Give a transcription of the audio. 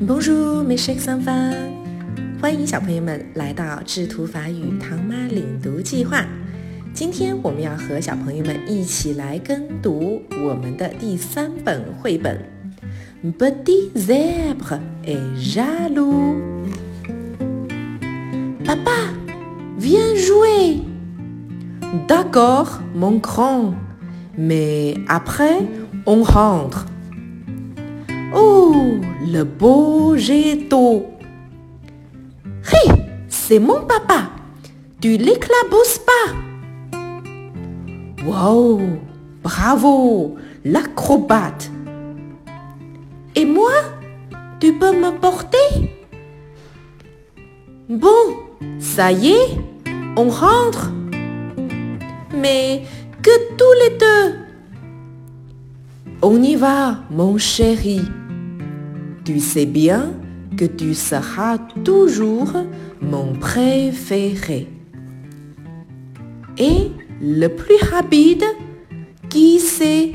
Bonjour, mes chers enfants！欢迎小朋友们来到智图法语唐妈领读计划。今天我们要和小朋友们一起来跟读我们的第三本绘本《Petit zèbre et jaloux》。Papa, viens jouer. D'accord, mon grand. Mais après, on rentre. Oh, le beau d'eau. Hé, c'est mon papa. Tu l'éclabousses pas. Wow, bravo, l'acrobate. Et moi, tu peux me porter? Bon, ça y est, on rentre. Mais que tous les deux. On y va, mon chéri. Tu sais bien que tu seras toujours mon préféré. Et le plus rapide, qui c'est